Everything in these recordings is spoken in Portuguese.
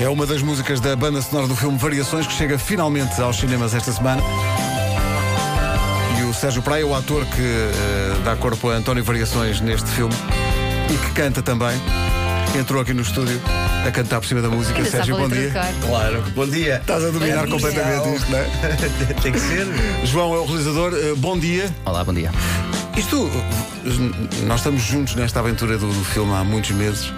É uma das músicas da banda sonora do filme Variações que chega finalmente aos cinemas esta semana. E o Sérgio Praia, o ator que eh, dá corpo a António Variações neste filme e que canta também, entrou aqui no estúdio a cantar por cima da música. Ainda Sérgio, bom dia. Claro, bom dia. Estás a dominar Bom dia. completamente isto, não é? Tem que ser. João é o realizador, eh, bom dia. Olá, bom dia. Isto, eh, nós estamos juntos nesta aventura do, do filme há muitos meses.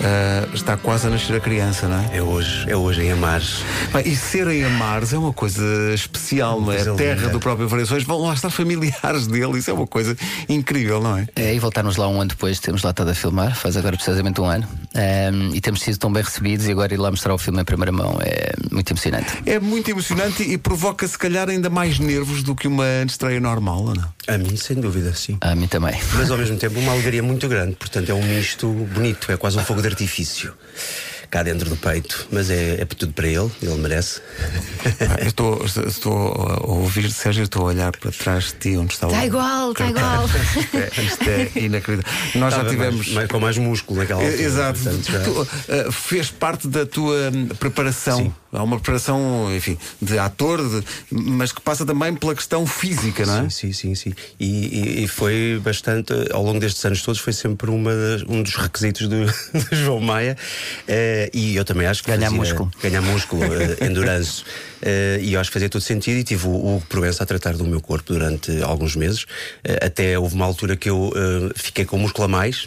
Eh, está quase a nascer a criança, não é? É hoje, é hoje em Amares. Bem, e serem a Mars é uma coisa especial, não é? coisa A terra linda. do próprio Variações, vão lá estar familiares dele, isso é uma coisa incrível, não é? É, e voltarmos lá um ano depois, temos lá estado a filmar, faz agora precisamente um ano, Ahm, e temos sido tão bem recebidos e agora ir lá mostrar o filme em primeira mão é muito emocionante. É muito emocionante e provoca se calhar ainda mais nervos do que uma estreia normal, ou não? A mim, sem dúvida, sim. A mim também. Mas ao mesmo tempo, uma alegria muito grande. Portanto, é um misto bonito, é quase um fogo de artifício. Cá dentro do peito. Mas é, é tudo para ele, ele merece. Ah, eu estou, estou a ouvir, Sérgio, estou a olhar para trás de ti, onde está o. Está igual, está igual. Isto é, isto é inacreditável. Nós já Estava tivemos. mais- mais- com mais músculo naquela altura. Exato. portanto, já- Tu, uh, fez parte da tua hum, preparação. Sim. Há uma preparação, enfim, de ator, de- mas que passa também pela questão física, não é? Sim, sim, sim, sim. E, e- e foi bastante, ao longo destes anos todos, foi sempre uma das- um dos requisitos do, do João Maia. Eh, e eu também acho que. Ganhar fazia- músculo. Ganhar músculo, eh, endurance. Eh, e eu acho que fazia todo sentido. E tive o, o Proença a tratar do meu corpo durante alguns meses. Eh, até houve uma altura que eu eh, fiquei com músculo a mais.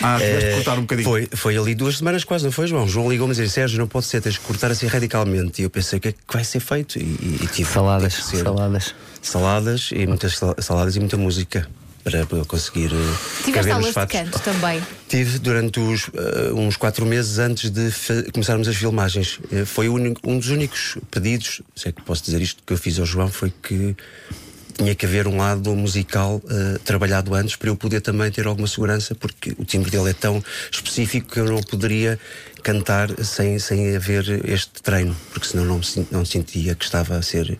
Ah, tiveste de cortar um bocadinho. Foi, foi ali duas semanas quase, não foi, João? João ligou-me a dizer: Sérgio, não pode ser, tens de cortar assim radicalmente. E eu pensei: o que é que vai ser feito? E, e, e tive Saladas, que ser- saladas. saladas e muitas sal- saladas e muita música para, para eu conseguir eh, Tiveste aulas de canto também. Tive durante os, eh, uns quatro meses antes de começarmos as filmagens. Eh, foi único- um dos únicos pedidos, se é que posso dizer isto, que eu fiz ao João foi que tinha que haver um lado musical eh, trabalhado antes para eu poder também ter alguma segurança, porque o timbre dele é tão específico que eu não poderia cantar sem, sem haver este treino, porque senão não, me não sentia que estava a ser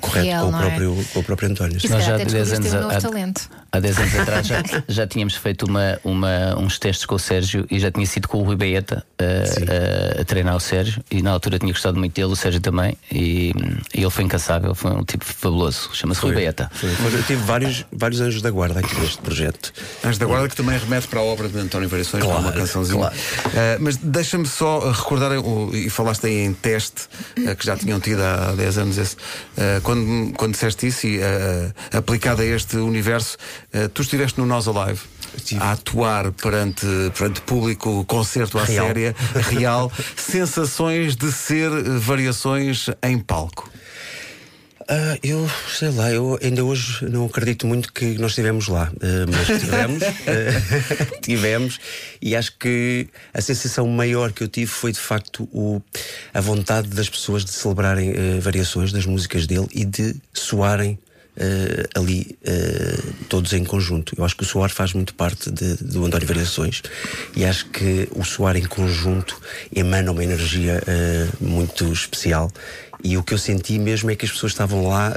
correto Real, com, o é? próprio, com o próprio António. Nós já há 10 descobriste anos um a- talento. Há 10 anos atrás já, já tínhamos feito uma, uma- uns testes com o Sérgio e já tinha sido com o Rui Baeta a, a- a treinar o Sérgio e na altura tinha gostado muito dele, o Sérgio também, e, e ele foi incansável, foi um tipo fabuloso, chama-se Rui Baeta. Foi. Eu tive vários, vários anjos da guarda aqui neste projeto. Antes da guarda que também remete para a obra de António Variações, para uma Claro, cançãozinha. claro. Uh, mas deixa-me só uh, recordar, uh, e falaste aí em teste, uh, que já tinham tido há 10 anos esse, quando, quando disseste isso e aplicado a este universo, tu estiveste no Nós Alive. Estive. A atuar perante, perante público, concerto à Real. séria, real, sensações de ser variações em palco. Ah, eu sei lá, eu ainda hoje não acredito muito que nós estivemos lá, Ah, mas tivemos, ah, tivemos, e acho que a sensação maior que eu tive foi de facto o, a vontade das pessoas de celebrarem variações das músicas dele e de soarem. Ah, ali ah, todos em conjunto. Eu acho que o soar faz muito parte de- do António Variações e acho que o soar em conjunto emana uma energia ah, muito especial. E o que eu senti mesmo é que as pessoas estavam lá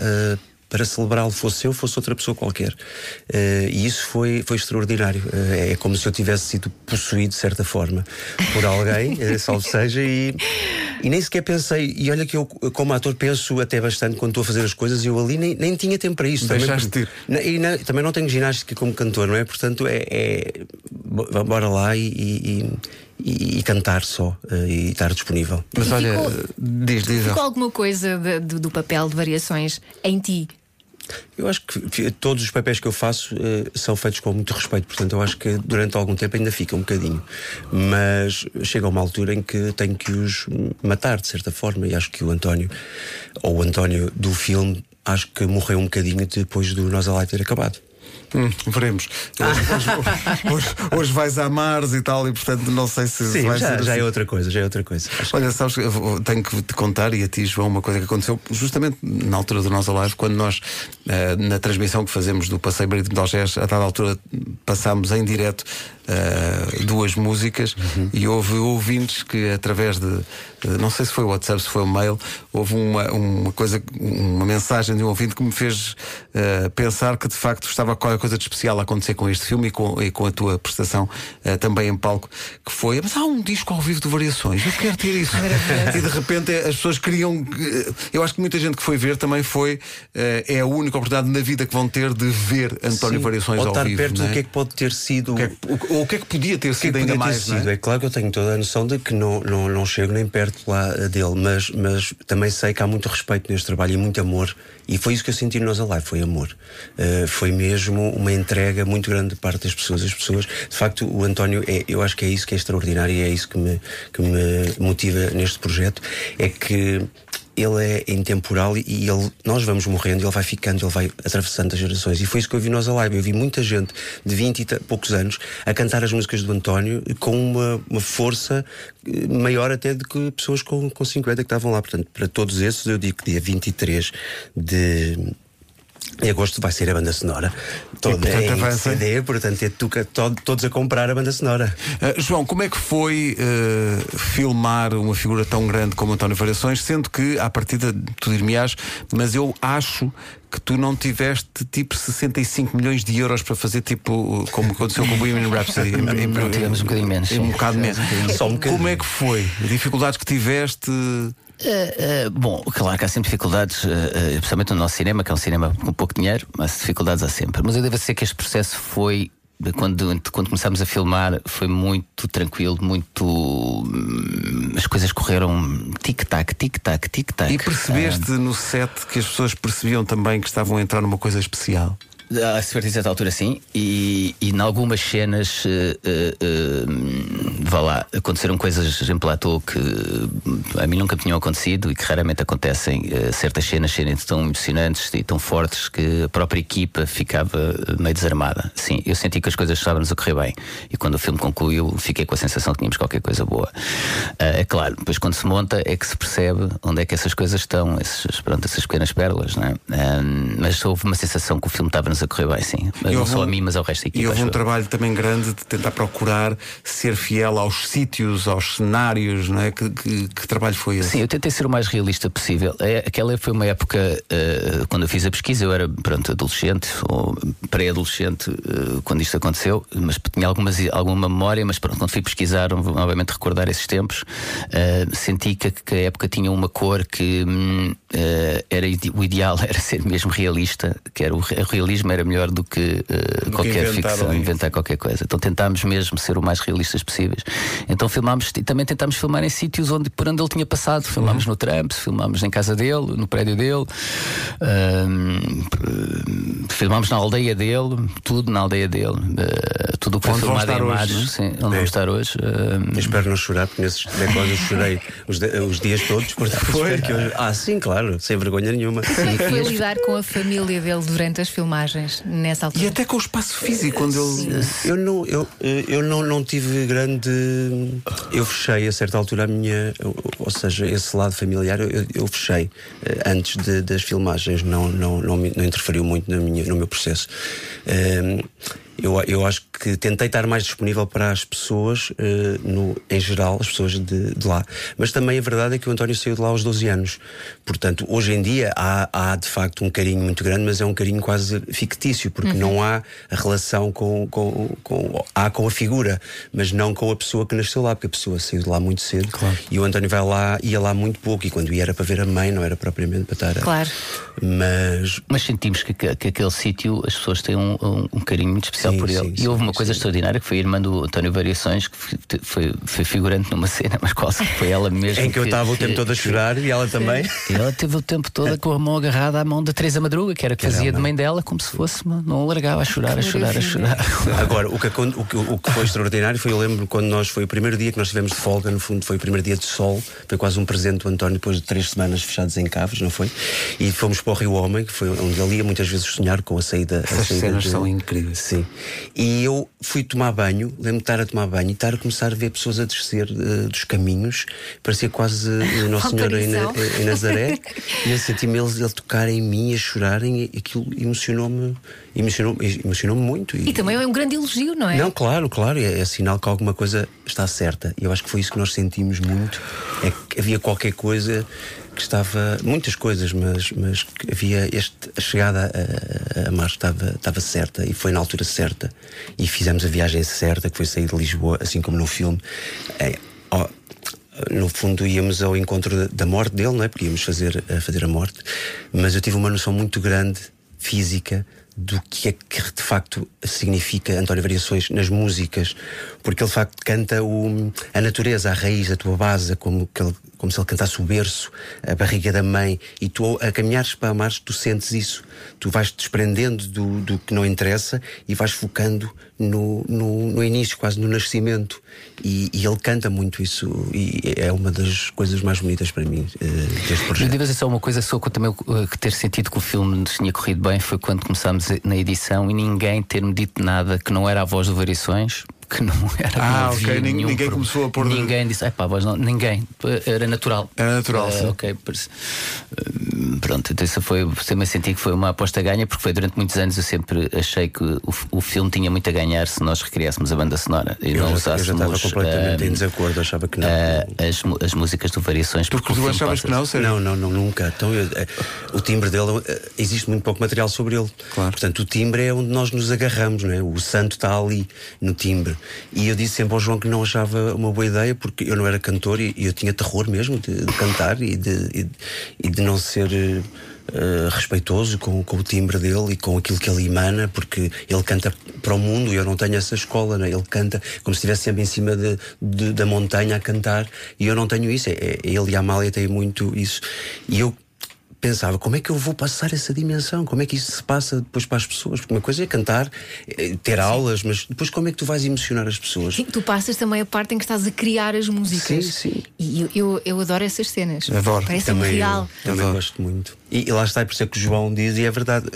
para celebrá-lo, fosse eu, fosse outra pessoa qualquer. Ah, e isso foi, foi extraordinário. Ah, é como se eu tivesse sido possuído, de certa forma, por alguém, eh, salvo seja, e, e nem sequer pensei. E olha que eu, como ator, penso até bastante quando estou a fazer as coisas, e eu ali nem, nem tinha tempo para isso. Deixaste também. Na- e na- também não tenho ginástica como cantor, não é? Portanto, é. é bo- bora lá e. e- e- e cantar só eh, e estar disponível. Mas E olha, ficou- diz, diz. Ficou alguma coisa de- do, do papel de variações em ti? Eu acho que todos os papéis que eu faço eh, são feitos com muito respeito, portanto, eu acho que durante algum tempo ainda fica um bocadinho. Mas chega uma altura em que tenho que os matar, de certa forma, e acho que o António, ou o António do filme, acho que morreu um bocadinho depois do Nós Alive ter acabado. Hum, veremos. Hoje, hoje- hoje- hoje vais a Mars e tal, e portanto não sei se Sim, vai já, ser já assim. é outra coisa, já é outra coisa. Acho Olha, sabes, tenho que te contar e a ti, João, uma coisa que aconteceu justamente na altura do nosso live, quando nós, eh, na transmissão que fazemos do Passeio Marítimo de Algés, a dada altura passámos em direto uh, duas músicas Uhum. e houve ouvintes que através de não sei se foi o WhatsApp, se foi o mail, houve uma, uma coisa, uma mensagem de um ouvinte que me fez uh, pensar que de facto estava qualquer coisa de especial a acontecer com este filme e com, e com a tua prestação uh, também em palco, que foi, mas há um disco ao vivo de variações, eu quero ter isso. e de repente as pessoas queriam. Eu acho que muita gente que foi ver também foi, uh, é a única oportunidade na vida que vão ter de ver António Sim, Variações ou ao estar vivo. perto não é? do que é que pode ter sido. O que é que- o- ou o que é que podia ter que é sido que ainda mais? é? sido? É claro que eu tenho toda a noção de que não, não, não chego nem perto lá eh, dele, mas, mas também sei que há muito respeito neste trabalho e muito amor. E foi isso que eu senti Nós Alive, foi amor. Eh, foi mesmo uma entrega muito grande de parte das pessoas. As pessoas, de facto, o António, é, eu acho que é isso que é extraordinário e é isso que me, que me motiva neste projeto. É que ele é intemporal e ele, nós vamos morrendo, ele vai ficando, ele vai atravessando as gerações. E foi isso que eu vi nós a live. Eu vi muita gente de 20 e poucos anos a cantar as músicas do António com uma, uma força eh, maior até do que pessoas com, com 50 que estavam lá. Portanto, para todos esses, eu digo que dia 23 de. Em agosto vai ser a banda sonora toda portanto, em avança. CD, portanto é tu, to- todos a comprar a banda sonora. Uh, João, como é que foi uh, filmar uma figura tão grande como António Variações, sendo que, à partida, tu dir-me-ás, mas eu acho que tu não tiveste tipo 65 milhões de euros para fazer tipo como aconteceu com o Bohemian Rhapsody. Em- em- Não, tivemos um bocadinho menos. Um bocado menos. Só um bocadinho. Como é que foi? Dificuldades que tiveste? Uh, uh, bom, claro que há sempre dificuldades, uh, especialmente no nosso cinema, que é um cinema com pouco dinheiro, mas dificuldades há sempre. Mas eu devo dizer que este processo foi. Quando, quando começámos a filmar foi muito tranquilo, muito. hum, As coisas correram tic-tac, tic-tac, tic-tac. E percebeste no set que as pessoas percebiam também que estavam a entrar numa coisa especial? A certa altura sim, e, e em algumas cenas, eh, eh, vá lá, aconteceram coisas em platô que a mim nunca tinham acontecido e que raramente acontecem. eh, certas cenas serem tão emocionantes e tão fortes que a própria equipa ficava meio desarmada. Sim, eu senti que as coisas estavam-nos a correr bem e quando o filme concluiu fiquei com a sensação que tínhamos qualquer coisa boa. É claro, depois quando se monta é que se percebe onde é que essas coisas estão, esses, pronto, essas pequenas pérolas, não é? Ah, mas houve uma sensação que o filme estava-nos a correr bem, sim. Mas não só um- a mim, mas ao resto da equipa. E houve um trabalho também grande de tentar procurar ser fiel aos sítios, aos cenários, não é? Que, que- que trabalho foi esse? Sim, eu tentei ser o mais realista possível. É, aquela foi uma época, eh, quando eu fiz a pesquisa, eu era pronto, adolescente ou pré-adolescente eh, quando isto aconteceu, mas tinha algumas, alguma memória, mas pronto, quando fui pesquisar, novamente recordar esses tempos, eh, senti que, que a época tinha uma cor que hum, era o ideal era ser mesmo realista, que era o, re- era melhor do que eh, que qualquer inventar ficção, inventar qualquer coisa. Então tentámos mesmo ser o mais realistas possíveis. Então filmámos e também tentámos filmar em sítios onde, por onde ele tinha passado. Filmámos Uhum. no Trump, filmámos em casa dele, no prédio dele, p- filmámos na aldeia dele, tudo na aldeia dele. eh, tudo o que foi filmado em estar hoje, imagens. é? Sim, onde vamos estar hoje. Eu espero não chorar, porque nesses decors eu chorei os, de- os dias todos. Espero que eu- Ah, sim, claro, sem vergonha nenhuma. Como foi lidar com a família dele durante as filmagens, nessa altura? E até com o espaço físico, quando ele. Eu não, eu, eu não, não tive grande. Eu fechei a certa altura a minha. Ou seja, esse lado familiar eu, eu fechei eh, antes de- das filmagens, não, não, não, não interferiu muito na minha, no meu processo. Ehm, eu, eu acho que tentei estar mais disponível para as pessoas, eh, no, em geral, as pessoas de, de lá. Mas também a verdade é que o António saiu de lá aos 12 anos. Portanto, hoje em dia há, há de facto um carinho muito grande, mas é um carinho quase fictício, porque não há a relação com, com, com. Há com a figura, mas não com a pessoa que nasceu lá, porque a pessoa saiu de lá muito cedo. E o António vai lá, ia lá muito pouco, e quando ia era para ver a mãe, não era propriamente para estar. a- Claro. Mas Mas sentimos que, que, que aquele sítio as pessoas têm um, um- um carinho muito especial Sim, por ele. sim, e sim, houve uma sim. coisa extraordinária que foi a irmã do António Variações, que foi, foi, foi figurante numa cena, mas quase que foi ela mesma. em que eu estava o tempo todo a chorar e ela também. E ela teve o tempo todo com a mão agarrada à mão da Teresa Madruga, que era que fazia de mãe dela, como se fosse, uma- não largava a chorar, a chorar, a chorar. Agora, o que, o, que, o que foi extraordinário foi, eu lembro quando nós foi o primeiro dia que nós tivemos de folga, no fundo, foi o primeiro dia de sol, foi quase um presente do António depois de três semanas fechados em Caves, não foi? E fomos para o Rio Homem, que foi onde ele ia muitas vezes sonhar com a saída. a Essas saída cenas de- são incríveis. Sim. E eu fui tomar banho, lembro-me de estar a tomar banho e estar a começar a ver pessoas a descer uh, dos caminhos, parecia quase uh, Nossa Senhora em, em, Nazaré, e eu senti-me eles a tocar em mim, a chorarem, e aquilo emocionou-me emocionou, emocionou muito. E, e, também é um grande elogio, não é? Não, claro, claro, é, é sinal que alguma coisa está certa. E eu acho que foi isso que nós sentimos muito, é que havia qualquer coisa que estava muitas coisas, mas, mas havia este, a chegada a, a estava, estava certa e foi na altura certa e fizemos a viagem certa, que foi sair de Lisboa, assim como no filme. É, ó, no fundo íamos ao encontro da morte dele, não é? Porque íamos fazer, fazer a morte, mas eu tive uma noção muito grande física do que é que de facto significa António Variações nas músicas, porque ele de facto canta o, a natureza, a raiz, a tua base, como, ele, como se ele cantasse o berço, a barriga da mãe, e tu a caminhares para a tu sentes isso. Tu vais te desprendendo do, do que não interessa e vais focando no, no, no início, quase no nascimento. E, e, ele canta muito isso, e é uma das coisas mais bonitas para mim uh, deste projeto. Devo dizer só uma coisa, só que também uh, ter sentido que o filme tinha corrido bem foi quando começámos na edição e ninguém ter-me dito nada que não era a voz do Variações que não era Ah, ok, ninguém, ninguém começou a pôr. Ninguém disse, pá, voz não, ninguém. Era natural. Era natural. Uh, ok, pronto, então isso foi. Também senti que foi uma aposta ganha, porque foi durante muitos anos eu sempre achei que o, o filme tinha muito a ganhar se nós recriássemos a banda sonora e eu não já, usássemos. Eu já estava completamente uh, em desacordo, achava que não. Uh, as, as músicas do Variações. Porque tu achavas que não, sério? Não, não, não, nunca. Então, eu, o timbre dele, existe muito pouco material sobre ele. Claro. Portanto, o timbre é onde nós nos agarramos, não é? O santo está ali no timbre. E eu disse sempre ao João que não achava uma boa ideia, porque eu não era cantor e, eu tinha terror mesmo de, de cantar e de, e, e de não ser. Uh, respeitoso com, com, o timbre dele e com aquilo que ele emana, porque ele canta para o mundo e eu não tenho essa escola, né? ele canta como se estivesse sempre em cima de, de, da montanha a cantar e eu não tenho isso. É, é, ele e a Amália têm muito isso. E eu pensava como é que eu vou passar essa dimensão, como é que isso se passa depois para as pessoas, porque uma coisa é cantar, é ter sim. aulas, mas depois como é que tu vais emocionar as pessoas? Sim, tu passas também a parte em que estás a criar as músicas. Sim, sim. E eu, eu, eu adoro essas cenas. Adoro. Parece também real. Eu, também adoro. gosto muito. E, e lá está, é por isso é que o João diz, e é verdade,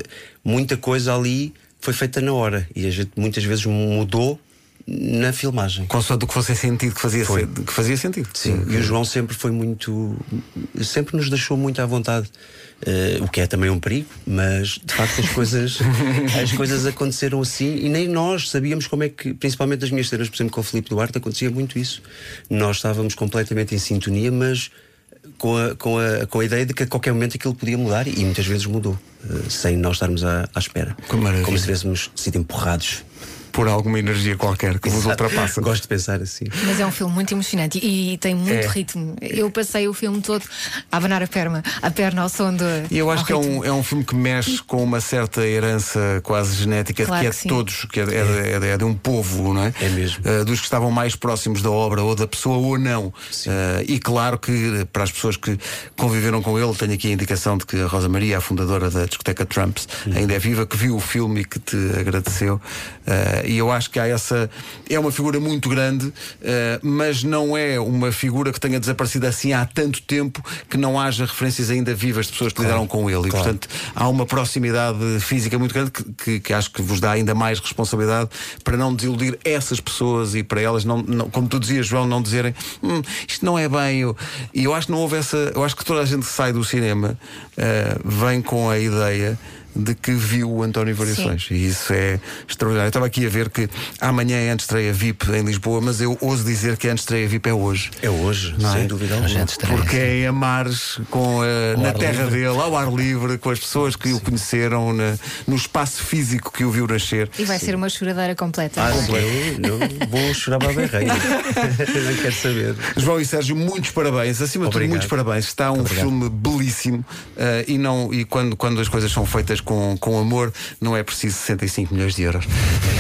muita coisa ali foi feita na hora e a gente muitas vezes mudou na filmagem. Consoante o que fosse sentido, que fazia, foi. que fazia sentido. Sim, e o João sempre foi muito. sempre nos deixou muito à vontade. Uh, o que é também um perigo, mas de facto as coisas, as coisas aconteceram assim e nem nós sabíamos como é que, principalmente as minhas cenas, por exemplo, com o Filipe Duarte, acontecia muito isso. Nós estávamos completamente em sintonia, mas com a, com a, com a ideia de que a qualquer momento aquilo podia mudar e muitas vezes mudou, uh, sem nós estarmos à, à espera. Como, como se tivéssemos sido empurrados por alguma energia qualquer que vos ultrapassa. Gosto de pensar assim. Mas é um filme muito emocionante e, e tem muito é. ritmo. Eu passei o filme todo a abanar a perna, a perna ao som do. E eu acho que é um, é um filme que mexe com uma certa herança quase genética claro que é de todos, que é, é, é, é, de um povo, não é? É mesmo. Uh, dos que estavam mais próximos da obra ou da pessoa ou não. Uh, e claro que para as pessoas que conviveram com ele, tenho aqui a indicação de que a Rosa Maria, a fundadora da discoteca Trumps, uhum. ainda é viva, que viu o filme e que te agradeceu. Uh, e eu acho que há essa. É uma figura muito grande, uh, mas não é uma figura que tenha desaparecido assim há tanto tempo que não haja referências ainda vivas de pessoas que claro, lidaram com ele. E, portanto, há uma proximidade física muito grande que, que, que, acho que vos dá ainda mais responsabilidade para não desiludir essas pessoas e para elas, não, não como tu dizias, João, não dizerem hum, isto não é bem. Eu, e eu acho que não houve essa. Eu acho que toda a gente que sai do cinema uh, vem com a ideia de que viu o António Variações. Sim. E isso é extraordinário. Eu estava aqui a ver que amanhã é a estreia VIP em Lisboa, mas eu ouso dizer que a estreia VIP é hoje. É hoje, não sem é? dúvida alguma. Porque é em Amares, com a, na terra livre. dele, ao ar livre, com as pessoas que Sim. o conheceram, na, no espaço físico que o viu nascer. E vai Sim. ser uma choradeira completa. Ah, eu, eu vou chorar para a berreira. não quero saber. João e Sérgio, muitos parabéns. Acima de tudo, muitos parabéns. Está um Obrigado. filme belíssimo uh, e, não, e quando, quando as coisas são feitas com, com amor, não é preciso 65 milhões de euros.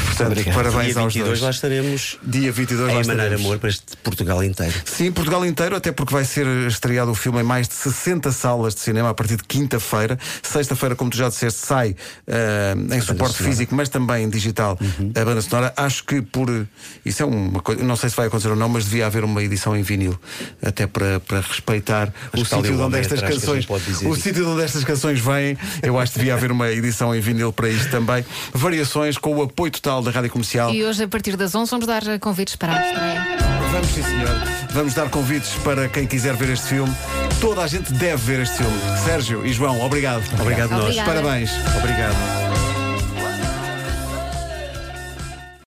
Portanto, Obrigado. parabéns Dia aos 22 dois. lá estaremos. Dia 22 a lá emanar amor para este Portugal inteiro. Sim, Portugal inteiro, até porque vai ser estreado o filme em mais de 60 salas de cinema a partir de quinta-feira. Sexta-feira, como tu já disseste, sai uh, em suporte físico, mas também digital uhum. a banda sonora. Acho que por. Isso é uma coisa. Não sei se vai acontecer ou não, mas devia haver uma edição em vinil, até para, para respeitar acho o sítio onde estas canções. O sítio onde estas canções vêm, eu acho que devia haver haver uma edição em vinil para isto também. Variações com o apoio total da Rádio Comercial. E hoje, a partir das 11, vamos dar convites para a estreia. Vamos, sim, senhor. Vamos dar convites para quem quiser ver este filme. Toda a gente deve ver este filme. Sérgio e João, obrigado. Obrigado, nós. Obrigada. Parabéns. Obrigado.